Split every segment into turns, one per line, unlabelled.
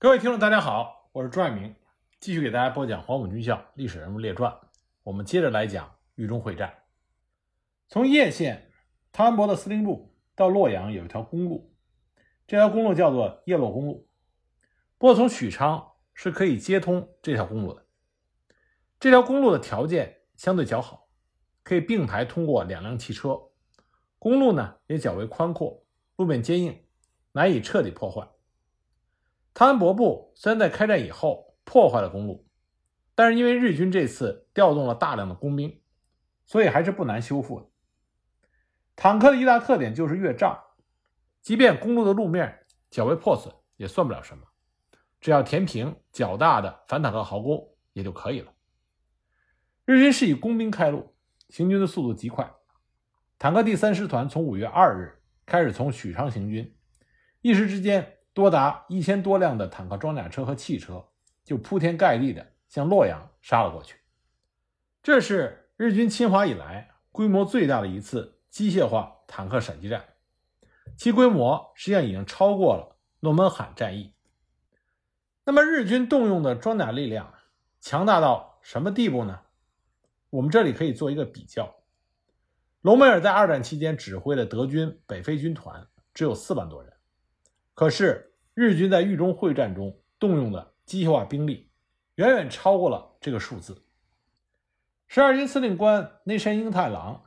各位听众，大家好，我是朱爱明，继续给大家播讲黄埔军校历史人物列传。我们接着来讲豫中会战。从叶县汤恩伯的司令部到洛阳有一条公路，这条公路叫做叶洛公路。不过从许昌是可以接通这条公路的。这条公路的条件相对较好，可以并排通过两辆汽车。公路呢也较为宽阔，路面坚硬，难以彻底破坏。汤恩伯部虽然在开战以后破坏了公路，但是因为日军这次调动了大量的工兵，所以还是不难修复的。坦克的一大特点就是越障，即便公路的路面较为破损，也算不了什么，只要填平较大的反坦克壕沟也就可以了。日军是以工兵开路，行军的速度极快。坦克第三师团从五月二日开始从许昌行军，一时之间，多达一千多辆的坦克装甲车和汽车就铺天盖地的向洛阳杀了过去。这是日军侵华以来规模最大的一次机械化坦克闪击战，其规模实际上已经超过了诺门罕战役。那么，日军动用的装甲力量强大到什么地步呢？我们这里可以做一个比较。隆美尔在二战期间指挥的德军北非军团只有四万多人，可是日军在豫中会战中动用的机械化兵力远远超过了这个数字。十二军司令官内山英太郎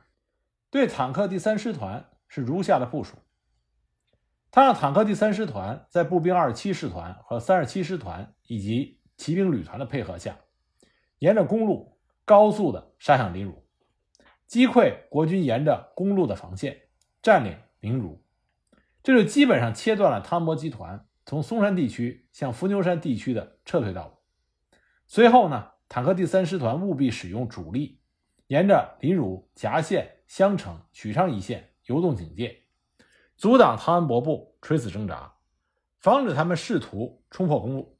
对坦克第三师团是如下的部署：他让坦克第三师团在步兵二十七师团和三十七师团以及骑兵旅团的配合下，沿着公路高速的杀向临汝。击溃国军沿着公路的防线，占领临汝，这就基本上切断了汤恩伯集团从松山地区向伏牛山地区的撤退道路。随后呢，坦克第三师团务必使用主力，沿着临汝、夹县、襄城、许昌一线游动警戒，阻挡汤恩伯部垂死挣扎，防止他们试图冲破公路。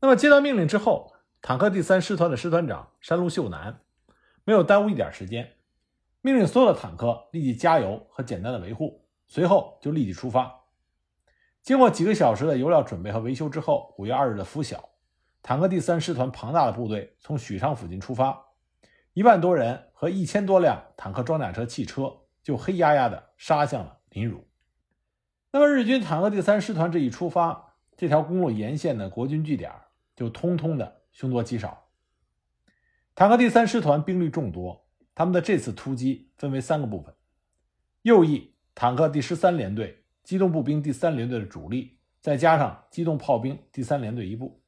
那么接到命令之后，坦克第三师团的师团长山路秀男。没有耽误一点时间，命令所有的坦克立即加油和简单的维护，随后就立即出发。经过几个小时的油料准备和维修之后，五月二日的拂晓，坦克第三师团庞大的部队从许昌附近出发，一万多人和一千多辆坦克、装甲车、汽车就黑压压地杀向了临汝。那么日军坦克第三师团这一出发，这条公路沿线的国军据点就通通的凶多吉少。坦克第三师团兵力众多，他们的这次突击分为三个部分：右翼坦克第十三联队、机动步兵第三联队的主力，再加上机动炮兵第三联队一部；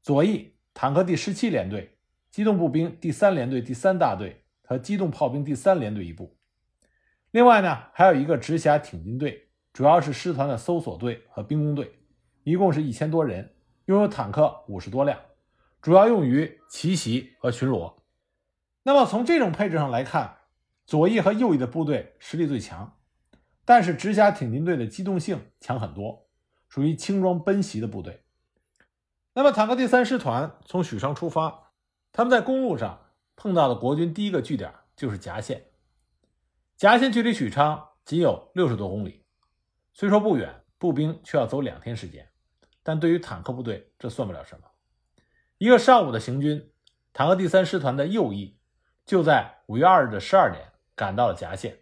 左翼坦克第十七联队、机动步兵第三联队第三大队和机动炮兵第三联队一部。另外呢，还有一个直辖挺进队，主要是师团的搜索队和兵工队，一共是一千多人，拥有坦克五十多辆。主要用于奇袭和巡逻。那么从这种配置上来看，左翼和右翼的部队实力最强，但是直辖挺进队的机动性强很多，属于轻装奔袭的部队。那么坦克第三师团从许昌出发，他们在公路上碰到的国军第一个据点就是夹县。夹县距离许昌仅有六十多公里，虽说不远，步兵却要走两天时间，但对于坦克部队这算不了什么。一个上午的行军，坦克第三师团的右翼就在五月二日的十二点赶到了夹县，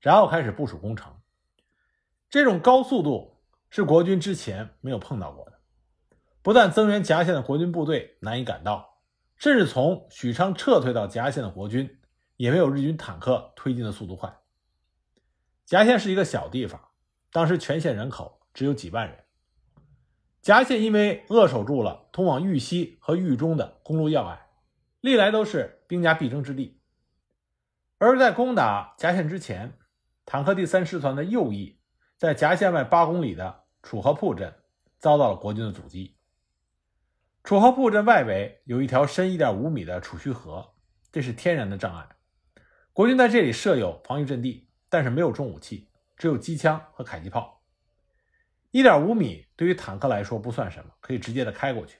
然后开始部署攻城。这种高速度是国军之前没有碰到过的。不但增援夹县的国军部队难以赶到，甚至从许昌撤退到夹县的国军也没有日军坦克推进的速度快。夹县是一个小地方，当时全县人口只有几万人。夹县因为扼守住了通往豫西和豫中的公路要隘，历来都是兵家必争之地。而在攻打夹县之前，坦克第三师团的右翼在夹县外八公里的楚河铺镇遭到了国军的阻击。楚河铺镇外围有一条深一点五米的楚须河，这是天然的障碍。国军在这里设有防御阵地，但是没有重武器，只有机枪和迫击炮。一点五米对于坦克来说不算什么，可以直接的开过去。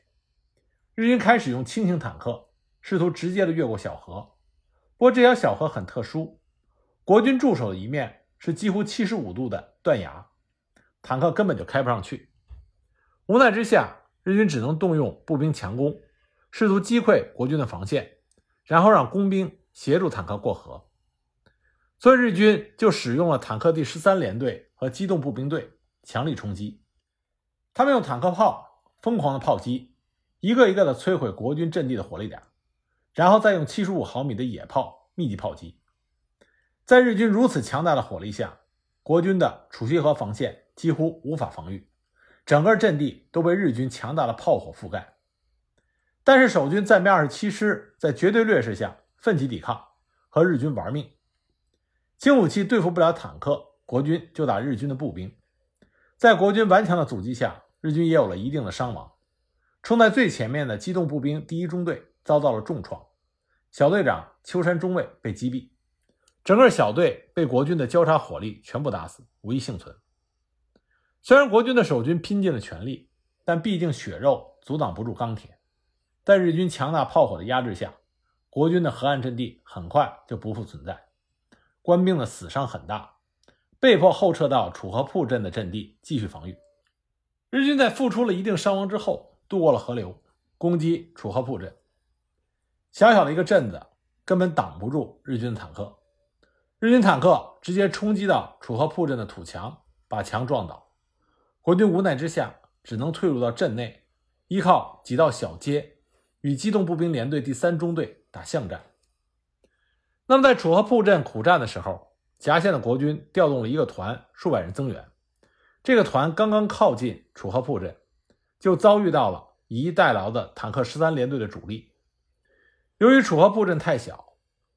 日军开始用轻型坦克试图直接的越过小河，不过这条小河很特殊，国军驻守的一面是几乎七十五度的断崖，坦克根本就开不上去。无奈之下，日军只能动用步兵强攻，试图击溃国军的防线，然后让工兵协助坦克过河。所以日军就使用了坦克第十三联队和机动步兵队强力冲击。他们用坦克炮疯狂的炮击，一个一个的摧毁国军阵地的火力点，然后再用七十五毫米的野炮密集炮击。在日军如此强大的火力下，国军的楚溪河防线几乎无法防御，整个阵地都被日军强大的炮火覆盖。但是守军暂编二十七师在绝对劣势下奋起抵抗，和日军玩命。轻武器对付不了坦克，国军就打日军的步兵。在国军顽强的阻击下，日军也有了一定的伤亡。冲在最前面的机动步兵第一中队遭到了重创，小队长秋山中尉被击毙，整个小队被国军的交叉火力全部打死，无一幸存。虽然国军的守军拼尽了全力，但毕竟血肉阻挡不住钢铁。在日军强大炮火的压制下，国军的河岸阵地很快就不复存在。官兵的死伤很大，被迫后撤到楚河铺镇的阵地继续防御。日军在付出了一定伤亡之后，渡过了河流，攻击楚河铺镇。小小的一个镇子根本挡不住日军的坦克，日军坦克直接冲击到楚河铺镇的土墙，把墙撞倒。国军无奈之下，只能退入到镇内，依靠几道小街，与机动步兵联队第三中队打巷战。那么，在楚河铺镇苦战的时候，夹县的国军调动了一个团，数百人增援。这个团刚刚靠近楚河铺镇，就遭遇到了以逸待劳的坦克十三联队的主力。由于楚河铺镇太小，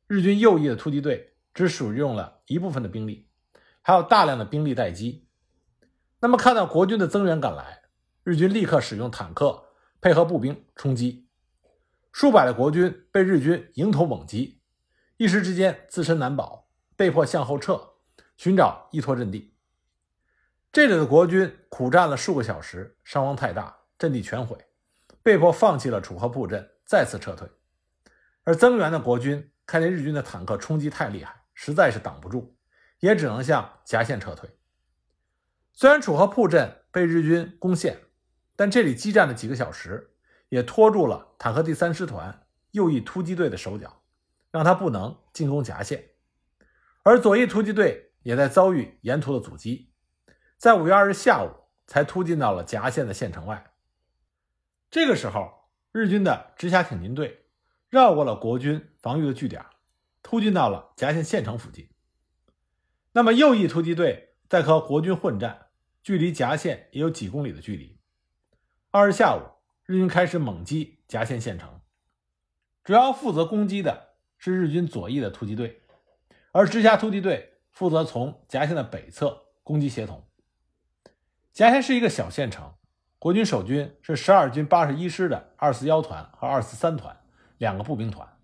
日军右翼的突击队只使用了一部分的兵力，还有大量的兵力待机。那么，看到国军的增援赶来，日军立刻使用坦克配合步兵冲击，数百的国军被日军迎头猛击。一时之间自身难保，被迫向后撤，寻找依托阵地。这里的国军苦战了数个小时，伤亡太大，阵地全毁，被迫放弃了楚河铺镇，再次撤退。而增援的国军看见日军的坦克冲击太厉害，实在是挡不住，也只能向夹县撤退。虽然楚河铺镇被日军攻陷，但这里激战了几个小时，也拖住了坦克第三师团右翼突击队的手脚。让他不能进攻夹县，而左翼突击队也在遭遇沿途的阻击，在五月二日下午才突进到了夹县的县城外。这个时候，日军的直辖挺进队绕过了国军防御的据点，突进到了夹县县城附近。那么右翼突击队在和国军混战，距离夹县也有几公里的距离。二日下午，日军开始猛击夹县县城，主要负责攻击的。是日军左翼的突击队，而直辖突击队负责从夹县的北侧攻击协同。夹县是一个小县城，国军守军是十二军八十一师的二四幺团和二四三团两个步兵团，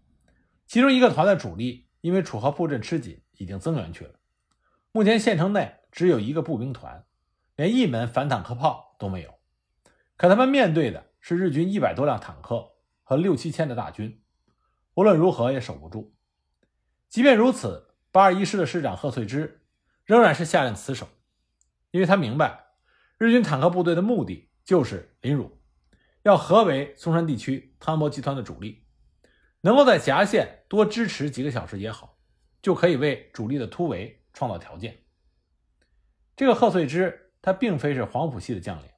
其中一个团的主力因为楚河铺镇吃紧，已经增援去了。目前县城内只有一个步兵团，连一门反坦克炮都没有。可他们面对的是日军一百多辆坦克和六七千的大军。无论如何也守不住。即便如此，八二一师的师长贺翠芝仍然是下令死守，因为他明白日军坦克部队的目的就是凌辱，要合围松山地区汤恩伯集团的主力，能够在夹县多支持几个小时也好，就可以为主力的突围创造条件。这个贺岁之，他并非是黄埔系的将领，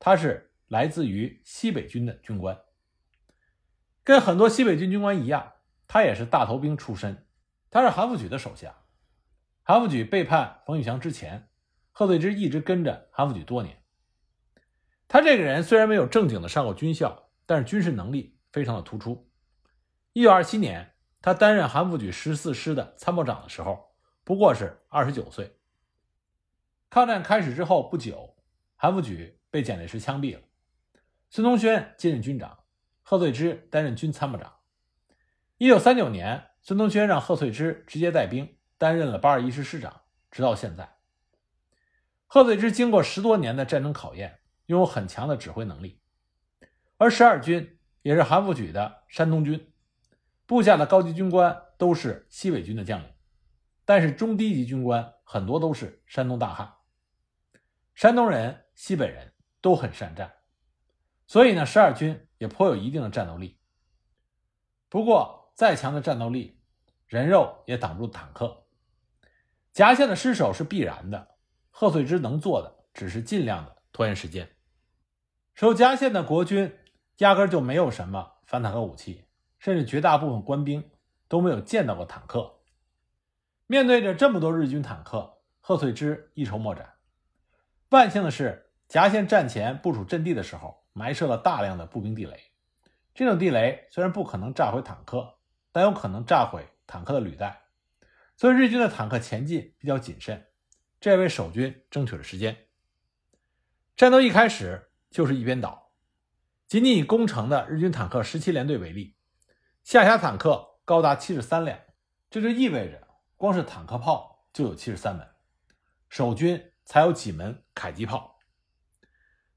他是来自于西北军的军官。跟很多西北军军官一样，他也是大头兵出身。他是韩复榘的手下。韩复榘背叛冯玉祥之前，贺岁之一直跟着韩复榘多年。他这个人虽然没有正经的上过军校，但是军事能力非常的突出。一九二七年，他担任韩复榘十四师的参谋长的时候，不过是二十九岁。抗战开始之后不久，韩复榘被蒋介石枪毙了，孙东轩接任军长。贺岁之担任军参谋长。一九三九年，孙东轩让贺岁之直接带兵，担任了八二一师师长，直到现在。贺岁之经过十多年的战争考验，拥有很强的指挥能力。而十二军也是韩复榘的山东军，部下的高级军官都是西北军的将领，但是中低级军官很多都是山东大汉。山东人、西北人都很善战。所以呢，十二军也颇有一定的战斗力。不过，再强的战斗力，人肉也挡不住坦克。夹线的失守是必然的，贺岁之能做的只是尽量的拖延时间。守夹线的国军压根就没有什么反坦克武器，甚至绝大部分官兵都没有见到过坦克。面对着这么多日军坦克，贺岁之一筹莫展。万幸的是，夹县战前部署阵地的时候，埋设了大量的步兵地雷。这种地雷虽然不可能炸毁坦克，但有可能炸毁坦克的履带。所以日军的坦克前进比较谨慎，这也为守军争取了时间。战斗一开始就是一边倒。仅仅以攻城的日军坦克十七联队为例，下辖坦克高达七十三辆，这就意味着光是坦克炮就有七十三门，守军才有几门迫击炮。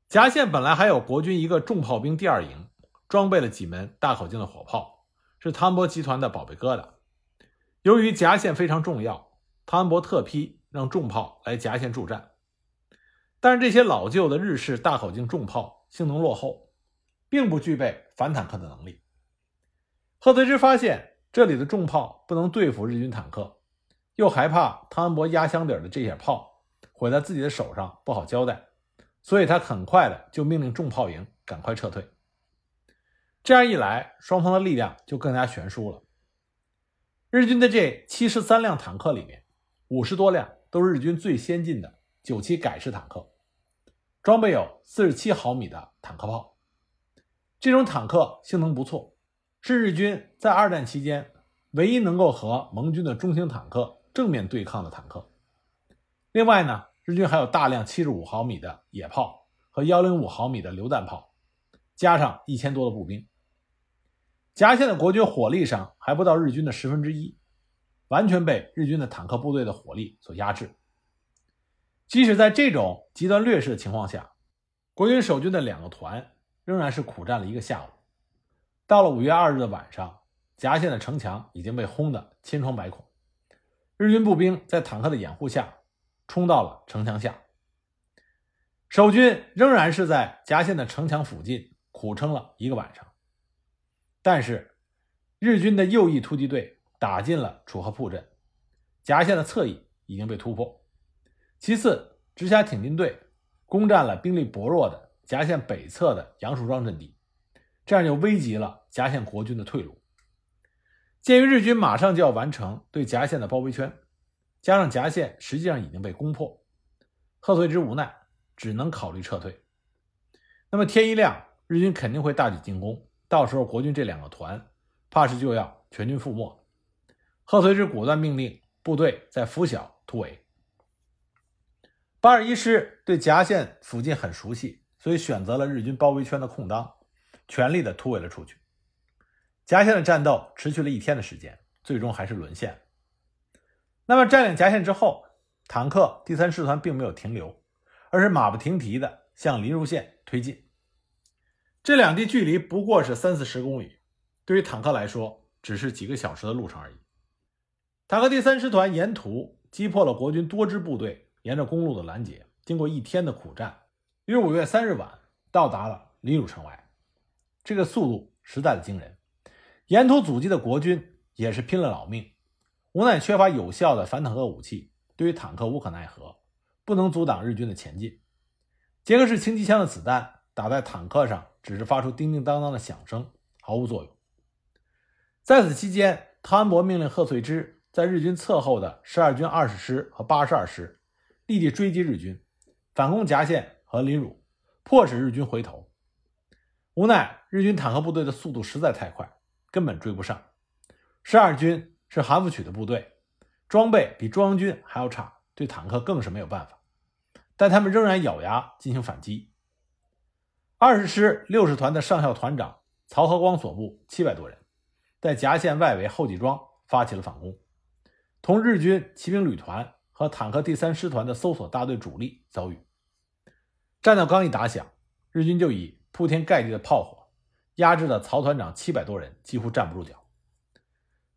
夹线本来还有国军一个重炮兵第二营，装备了几门大口径的火炮，是汤恩伯集团的宝贝疙瘩。由于夹线非常重要，汤恩伯特批让重炮来夹线助战。但是这些老旧的日式大口径重炮性能落后，并不具备反坦克的能力。贺德之发现这里的重炮不能对付日军坦克，又害怕汤恩伯压箱底的这些炮毁在自己的手上不好交代，所以他很快的就命令重炮营赶快撤退。这样一来，双方的力量就更加悬殊了。日军的这七十三辆坦克里面，五十多辆都是日军最先进的九七改式坦克，装备有四十七毫米的坦克炮。这种坦克性能不错，是日军在二战期间唯一能够和盟军的中型坦克正面对抗的坦克。另外呢，日军还有大量七十五毫米的野炮和幺零五毫米的榴弹炮，加上一千多的步兵。夹线的国军火力上还不到日军的十分之一，完全被日军的坦克部队的火力所压制。即使在这种极端劣势的情况下，国军守军的两个团仍然是苦战了一个下午。到了五月二日的晚上，夹县的城墙已经被轰得千疮百孔，日军步兵在坦克的掩护下冲到了城墙下，守军仍然是在夹县的城墙附近苦撑了一个晚上。但是，日军的右翼突击队打进了楚河铺镇，夹县的侧翼已经被突破。其次，直辖挺进队攻占了兵力薄弱的夹县北侧的杨树庄阵地，这样就危及了夹县国军的退路。鉴于日军马上就要完成对夹县的包围圈，加上夹县实际上已经被攻破，贺岁之无奈，只能考虑撤退。那么天一亮，日军肯定会大举进攻。到时候国军这两个团，怕是就要全军覆没。贺岁之果断命令部队在拂晓突围。八二一师对夹县附近很熟悉，所以选择了日军包围圈的空当，全力的突围了出去。夹线的战斗持续了一天的时间，最终还是沦陷。那么占领夹线之后，坦克第三师团并没有停留，而是马不停蹄的向临汝县推进。这两地距离不过是三四十公里，对于坦克来说，只是几个小时的路程而已。坦克第三师团沿途击破了国军多支部队沿着公路的拦截，经过一天的苦战，于五月三日晚到达了临汝城外。这个速度实在的惊人，沿途阻击的国军也是拼了老命，无奈缺乏有效的反坦克武器，对于坦克无可奈何，不能阻挡日军的前进。杰克式轻机枪的子弹打在坦克上。只是发出叮叮当当的响声，毫无作用。在此期间，汤恩伯命令贺岁之在日军侧后的十二军二十师和八十二师立即追击日军，反攻夹线和临汝，迫使日军回头。无奈日军坦克部队的速度实在太快，根本追不上。十二军是韩复榘的部队，装备比中央军还要差，对坦克更是没有办法。但他们仍然咬牙进行反击。二十师六十团的上校团长曹和光所部七百多人，在夹县外围后济庄发起了反攻，同日军骑兵旅团和坦克第三师团的搜索大队主力遭遇。战斗刚一打响，日军就以铺天盖地的炮火压制了曹团长七百多人，几乎站不住脚。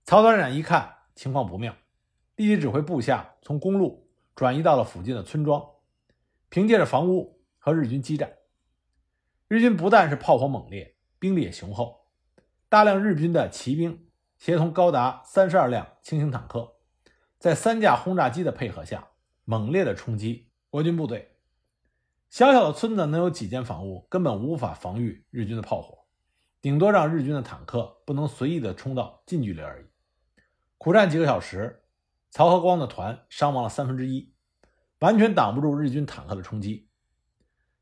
曹团长一看情况不妙，立即指挥部下从公路转移到了附近的村庄，凭借着房屋和日军激战。日军不但是炮火猛烈，兵力也雄厚，大量日军的骑兵协同高达三十二辆轻型坦克，在三架轰炸机的配合下，猛烈的冲击国军部队。小小的村子能有几间房屋，根本无法防御日军的炮火，顶多让日军的坦克不能随意的冲到近距离而已。苦战几个小时，曹和光的团伤亡了三分之一，完全挡不住日军坦克的冲击。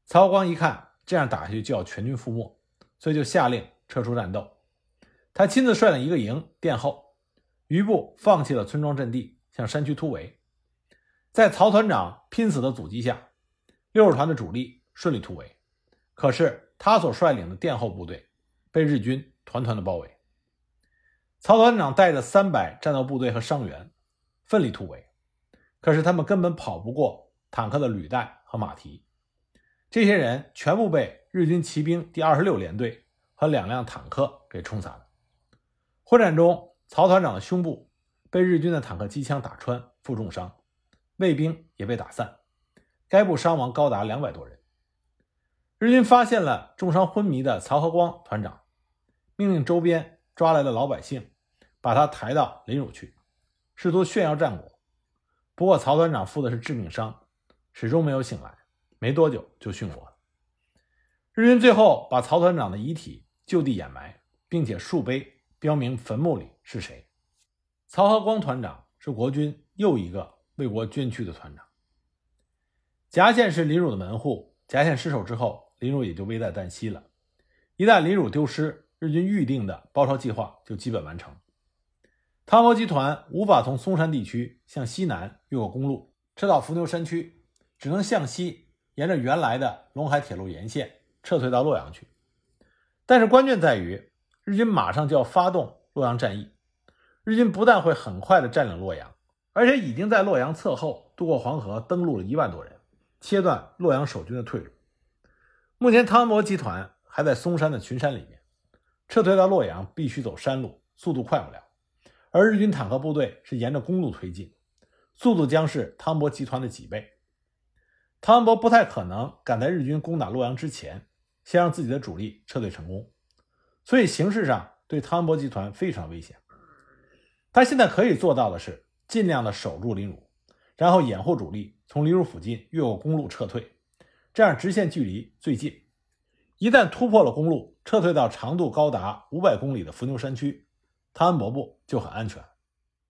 曹和光一看这样打下去就要全军覆没，所以就下令撤出战斗。他亲自率领一个营殿后，余部放弃了村庄阵地，向山区突围。在曹团长拼死的阻击下，六十团的主力顺利突围。可是他所率领的殿后部队被日军团团的包围。曹团长带着三百战斗部队和伤员，奋力突围，可是他们根本跑不过坦克的履带和马蹄。这些人全部被日军骑兵第二十六联队和两辆坦克给冲散了。混战中，曹团长的胸部被日军的坦克机枪打穿，负重伤；卫兵也被打散，该部伤亡高达两百多人。日军发现了重伤昏迷的曹和光团长，命令周边抓来的老百姓把他抬到临汝去，试图炫耀战果。不过，曹团长负的是致命伤，始终没有醒来。没多久就殉国了。日军最后把曹团长的遗体就地掩埋，并且竖碑标明坟墓里是谁。曹和光团长是国军又一个为国捐躯的团长。夹县是林汝的门户，夹县失守之后，林汝也就危在旦夕了。一旦林汝丢失，日军预定的包抄计划就基本完成。汤博集团无法从松山地区向西南越过公路，撤到伏牛山区，只能向西。沿着原来的陇海铁路沿线撤退到洛阳去，但是关键在于日军马上就要发动洛阳战役，日军不但会很快的占领洛阳，而且已经在洛阳侧后渡过黄河，登陆了一万多人，切断洛阳守军的退路。目前汤恩伯集团还在松山的群山里面，撤退到洛阳必须走山路，速度快不了，而日军坦克部队是沿着公路推进，速度将是汤恩伯集团的几倍。汤恩伯不太可能赶在日军攻打洛阳之前，先让自己的主力撤退成功，所以形势上对汤恩伯集团非常危险。他现在可以做到的是尽量的守住临汝，然后掩护主力从临汝附近越过公路撤退，这样直线距离最近。一旦突破了公路，撤退到长度高达五百公里的伏牛山区，汤恩伯部就很安全。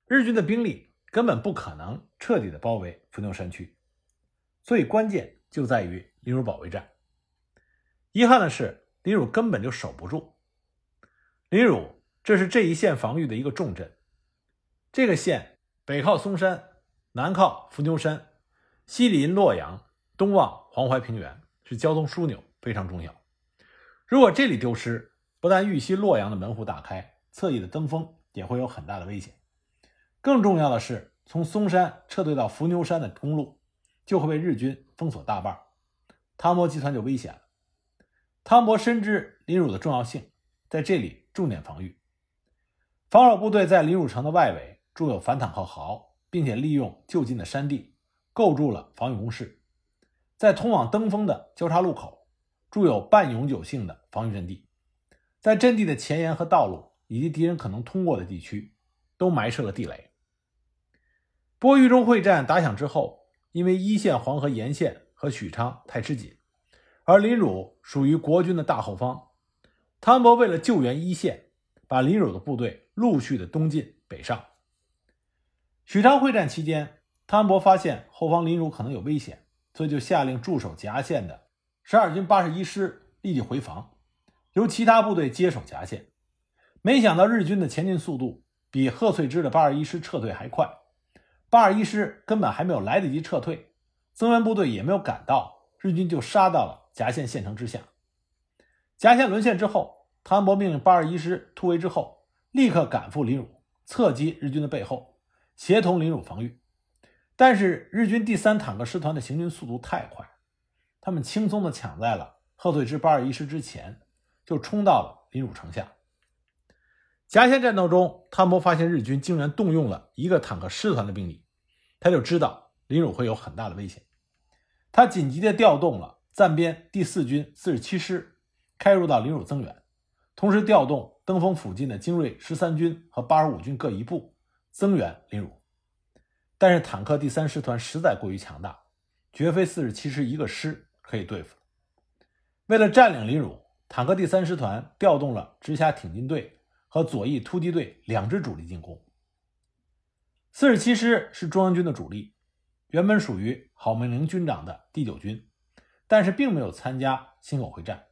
日军的兵力根本不可能彻底的包围伏牛山区。所以关键就在于临汝保卫战。遗憾的是，临汝根本就守不住。李汝这是这一线防御的一个重镇，这个县北靠嵩山，南靠伏牛山，西临洛阳，东望黄淮平原，是交通枢纽，非常重要。如果这里丢失，不但豫西洛阳的门户大开，侧翼的登封也会有很大的危险。更重要的是，从嵩山撤退到伏牛山的公路。就会被日军封锁大半，汤博集团就危险了。汤博深知临汝的重要性，在这里重点防御。防守部队在临汝城的外围筑有反坦克壕，并且利用就近的山地构筑了防御工事。在通往登封的交叉路口筑有半永久性的防御阵地，在阵地的前沿和道路以及敌人可能通过的地区都埋设了地雷。波豫中会战打响之后。因为一线黄河沿线和许昌太吃紧，而临汝属于国军的大后方，汤恩伯为了救援一线，把临汝的部队陆续的东进北上。许昌会战期间，汤恩伯发现后方临汝可能有危险，所以就下令驻守夹县的十二军八十一师立即回防，由其他部队接手夹县。没想到日军的前进速度比贺翠芝的八十一师撤退还快。八十一师根本还没有来得及撤退，增援部队也没有赶到，日军就杀到了夹县县城之下。夹县沦陷之后，汤恩伯命令八十一师突围之后，立刻赶赴临汝，侧击日军的背后，协同临汝防御。但是日军第三坦克师团的行军速度太快，他们轻松地抢在了贺岁之八十一师之前，就冲到了临汝城下。夹县战斗中，汤恩伯发现日军竟然动用了一个坦克师团的兵力。他就知道临汝会有很大的危险，他紧急地调动了暂编第四军四十七师开入到临汝增援，同时调动登封附近的精锐十三军和八十五军各一部增援临汝。但是坦克第三师团实在过于强大，绝非四十七师一个师可以对付。为了占领临汝，坦克第三师团调动了直辖挺进队和左翼突击队两支主力进攻。四十七师是中央军的主力，原本属于郝梦龄军长的第九军，但是并没有参加忻口会战。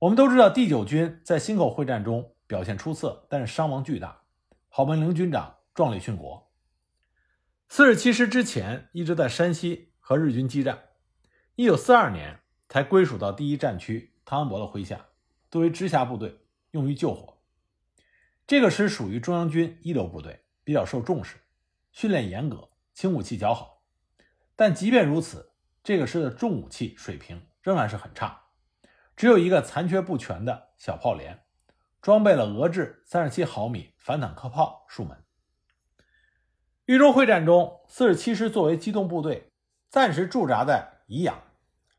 我们都知道，第九军在忻口会战中表现出色，但是伤亡巨大，郝梦龄军长壮烈殉国。四十七师之前一直在山西和日军激战，一九四二年才归属到第一战区汤恩伯的麾下，作为直辖部队用于救火。这个师属于中央军一流部队，比较受重视，训练严格，轻武器较好。但即便如此，这个师的重武器水平仍然是很差，只有一个残缺不全的小炮连，装备了俄制三十七毫米反坦克炮数门。豫中会战中，四十七师作为机动部队，暂时驻扎在宜阳，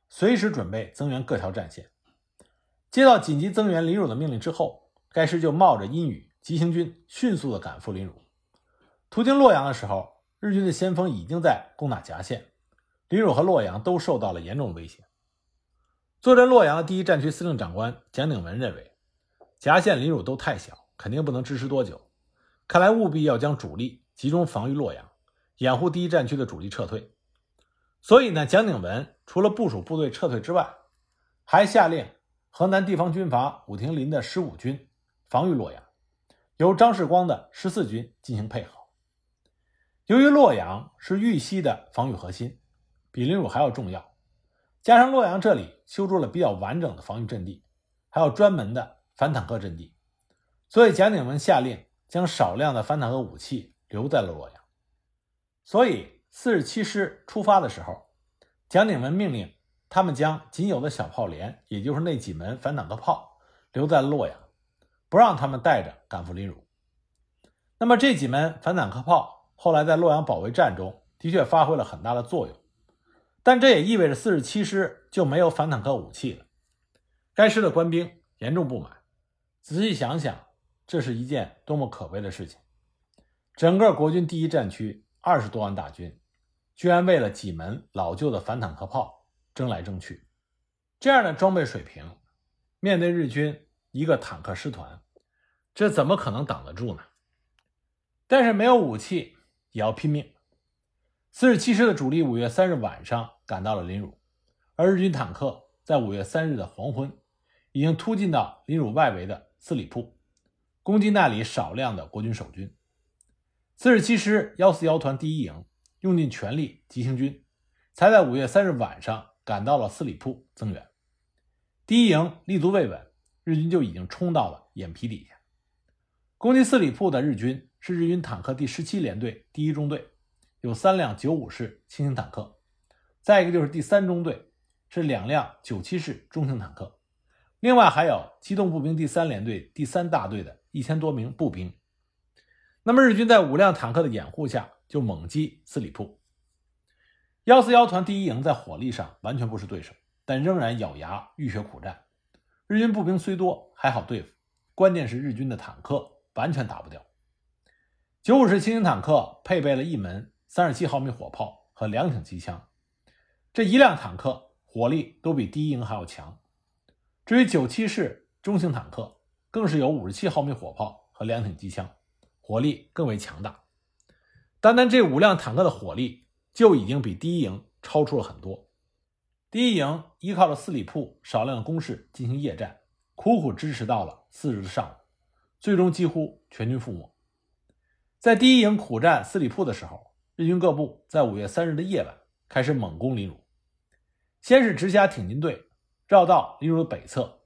随时准备增援各条战线。接到紧急增援临汝的命令之后，该师就冒着阴雨急行军，迅速地赶赴临汝。途经洛阳的时候，日军的先锋已经在攻打夹县，临汝和洛阳都受到了严重的威胁。坐镇洛阳的第一战区司令长官蒋鼎文认为，夹县、临汝都太小，肯定不能支持多久，看来务必要将主力。集中防御洛阳，掩护第一战区的主力撤退。所以呢，蒋鼎文除了部署部队撤退之外，还下令河南地方军阀武亭林的十五军防御洛阳，由张世光的十四军进行配合。由于洛阳是豫西的防御核心，比临汝还要重要，加上洛阳这里修筑了比较完整的防御阵地，还有专门的反坦克阵地，所以蒋鼎文下令将少量的反坦克武器。留在了洛阳，所以四十七师出发的时候，蒋鼎文命令他们将仅有的小炮连，也就是那几门反坦克炮，留在了洛阳，不让他们带着赶赴临汝。那么这几门反坦克炮后来在洛阳保卫战中的确发挥了很大的作用，但这也意味着四十七师就没有反坦克武器了。该师的官兵严重不满。仔细想想，这是一件多么可悲的事情！整个国军第一战区二十多万大军，居然为了几门老旧的反坦克炮争来争去，这样的装备水平，面对日军一个坦克师团，这怎么可能挡得住呢？但是没有武器也要拼命。四十七师的主力五月三日晚上赶到了临汝，而日军坦克在五月三日的黄昏，已经突进到临汝外围的四里铺，攻击那里少量的国军守军。四十七师幺四幺团第一营用尽全力急行军，才在五月三日晚上赶到了四里铺增援。第一营立足未稳，日军就已经冲到了眼皮底下。攻击四里铺的日军是日军坦克第十七联队第一中队，有三辆九五式轻型坦克；再一个就是第三中队，是两辆九七式中型坦克，另外还有机动步兵第三联队第三大队的一千多名步兵。那么日军在五辆坦克的掩护下，就猛击四里铺。幺四幺团第一营在火力上完全不是对手，但仍然咬牙浴血苦战。日军步兵虽多，还好对付，关键是日军的坦克完全打不掉。九五式轻型坦克配备了一门三十七毫米火炮和两挺机枪，这一辆坦克火力都比第一营还要强。至于九七式中型坦克，更是有五十七毫米火炮和两挺机枪。火力更为强大，单单这五辆坦克的火力就已经比第一营超出了很多。第一营依靠着四里铺少量的工事进行夜战，苦苦支持到了次日的上午，最终几乎全军覆没。在第一营苦战四里铺的时候，日军各部在五月三日的夜晚开始猛攻临汝，先是直辖挺进队绕到临汝的北侧，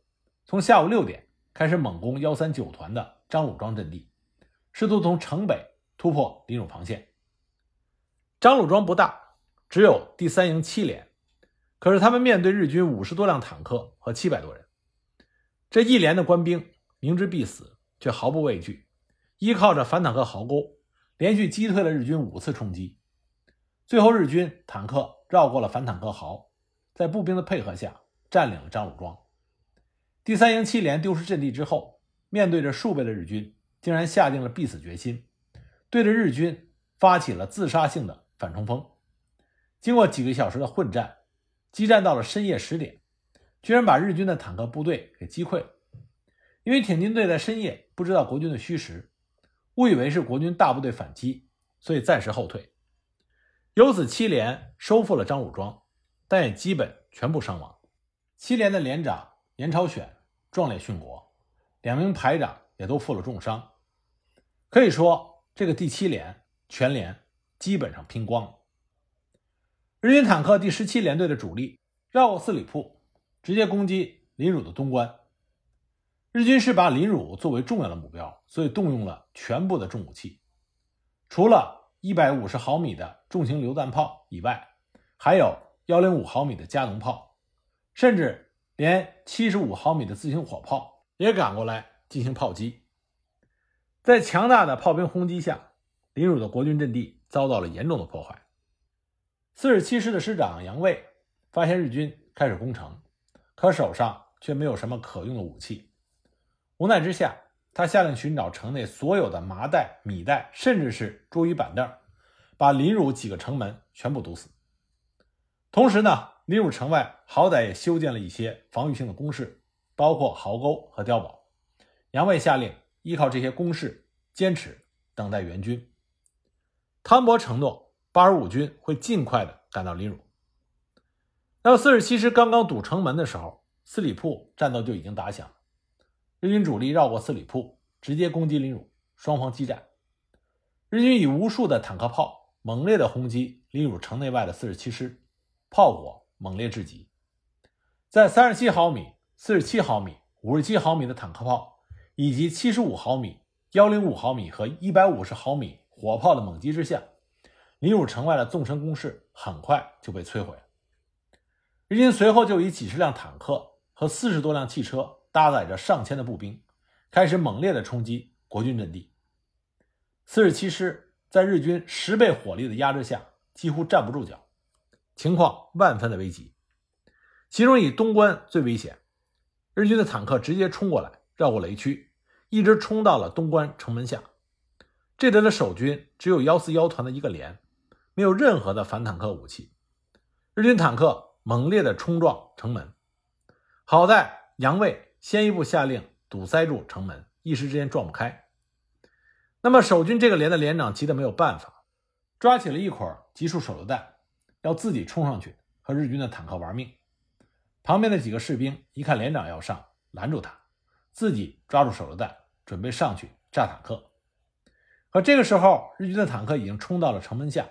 从下午六点开始猛攻幺三九团的张鲁庄阵地。试图从城北突破临汝防线。张鲁庄不大，只有第三营七连，可是他们面对日军五十多辆坦克和七百多人，这一连的官兵明知必死，却毫不畏惧，依靠着反坦克壕沟，连续击退了日军五次冲击。最后，日军坦克绕过了反坦克壕，在步兵的配合下占领了张鲁庄。第三营七连丢失阵地之后，面对着数倍的日军，竟然下定了必死决心，对着日军发起了自杀性的反冲锋。经过几个小时的混战，激战到了深夜十点，居然把日军的坦克部队给击溃了。因为挺进队在深夜不知道国军的虚实，误以为是国军大部队反击，所以暂时后退。由此，七连收复了张武庄，但也基本全部伤亡。七连的连长严朝选壮烈殉国，两名排长也都负了重伤。可以说，这个第七连全连基本上拼光了。日军坦克第十七联队的主力绕过四里铺，直接攻击临汝的东关。日军是把临汝作为重要的目标，所以动用了全部的重武器，除了一百五十毫米的重型榴弹炮以外，还有幺零五毫米的加农炮，甚至连七十五毫米的自行火炮也赶过来进行炮击。在强大的炮兵轰击下，临汝的国军阵地遭到了严重的破坏。四十七师的师长杨卫发现日军开始攻城，可手上却没有什么可用的武器。无奈之下，他下令寻找城内所有的麻袋、米袋，甚至是桌椅板凳，把临汝几个城门全部堵死。同时呢，临汝城外好歹也修建了一些防御性的工事，包括壕沟和碉堡。杨卫下令依靠这些工事坚持等待援军。汤博承诺。八十五军会尽快的赶到临汝。那么四十七师刚刚堵城门的时候，四里铺战斗就已经打响。日军主力绕过四里铺，直接攻击临汝，双方激战。日军以无数的坦克炮猛烈的轰击临汝城内外的四十七师，炮火猛烈至极。在三十七毫米、四十七毫米、五十七毫米的坦克炮，以及七十五毫米、幺零五毫米和一百五十毫米火炮的猛击之下。临汝城外的纵深工事很快就被摧毁。日军随后就以几十辆坦克和四十多辆汽车，搭载着上千的步兵，开始猛烈的冲击国军阵地。四十七师在日军十倍火力的压制下，几乎站不住脚，情况万分的危急。其中以东关最危险，日军的坦克直接冲过来，绕过雷区，一直冲到了东关城门下。这里的守军只有幺四幺团的一个连。没有任何的反坦克武器，日军坦克猛烈的冲撞城门，好在杨卫先一步下令堵塞住城门，一时之间撞不开。那么守军这个连的连长急得没有办法，抓起了一捆集束手榴弹，要自己冲上去和日军的坦克玩命。旁边的几个士兵一看连长要上，拦住他，自己抓住手榴弹准备上去炸坦克。可这个时候，日军的坦克已经冲到了城门下。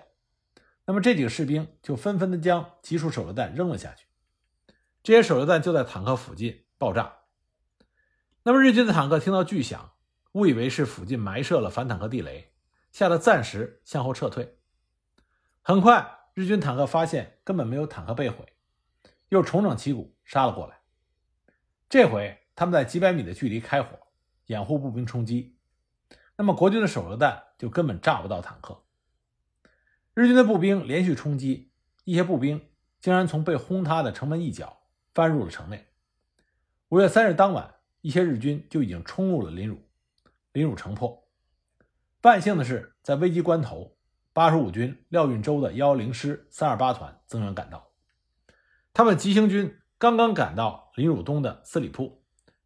那么这几个士兵就纷纷的将几束手榴弹扔了下去，这些手榴弹就在坦克附近爆炸。那么日军的坦克听到巨响，误以为是附近埋设了反坦克地雷，吓得暂时向后撤退。很快，日军坦克发现根本没有坦克被毁，又重整旗鼓杀了过来。这回他们在几百米的距离开火，掩护步兵冲击，那么国军的手榴弹就根本炸不到坦克。日军的步兵连续冲击，一些步兵竟然从被轰塌的城门一角翻入了城内。五月三日当晚，一些日军就已经冲入了临汝，临汝城破。万幸的是，在危急关头，八十五军廖运周的幺零师三二八团增援赶到。他们急行军刚刚赶到临汝东的四里铺，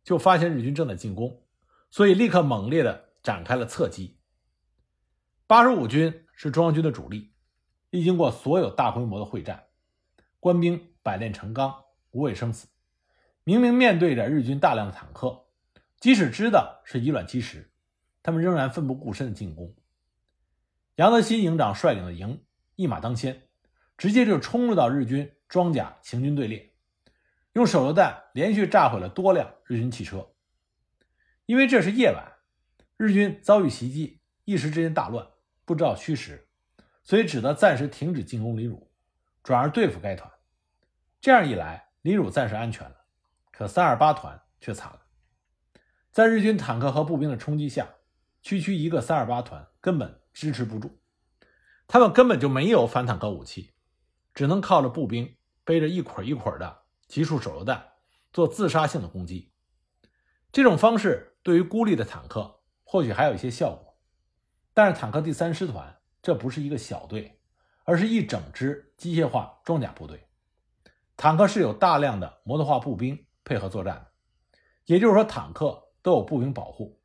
就发现日军正在进攻，所以立刻猛烈地展开了侧击。八十五军是中央军的主力。历经过所有大规模的会战，官兵百炼成钢，无畏生死。明明面对着日军大量的坦克，即使知道是以卵击石，他们仍然奋不顾身的进攻。杨德新营长率领的营一马当先，直接就冲入到日军装甲行军队列，用手榴弹连续炸毁了多辆日军汽车。因为这是夜晚，日军遭遇袭击，一时之间大乱，不知道虚实。所以只得暂时停止进攻李汝，转而对付该团。这样一来，李汝暂时安全了。可三二八团却惨了，在日军坦克和步兵的冲击下，区区一个三二八团根本支持不住。他们根本就没有反坦克武器，只能靠着步兵背着一捆一捆的集束手榴弹做自杀性的攻击。这种方式对于孤立的坦克或许还有一些效果，但是坦克第三师团这不是一个小队，而是一整支机械化装甲部队。坦克是有大量的摩托化步兵配合作战的，也就是说，坦克都有步兵保护。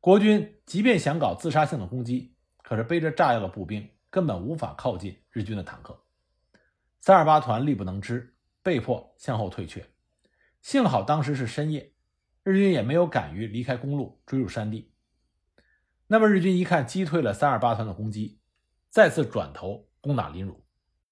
国军即便想搞自杀性的攻击，可是背着炸药的步兵根本无法靠近日军的坦克。三二八团力不能支，被迫向后退却。幸好当时是深夜，日军也没有敢于离开公路追入山地。那么日军一看击退了三二八团的攻击，再次转头攻打林汝。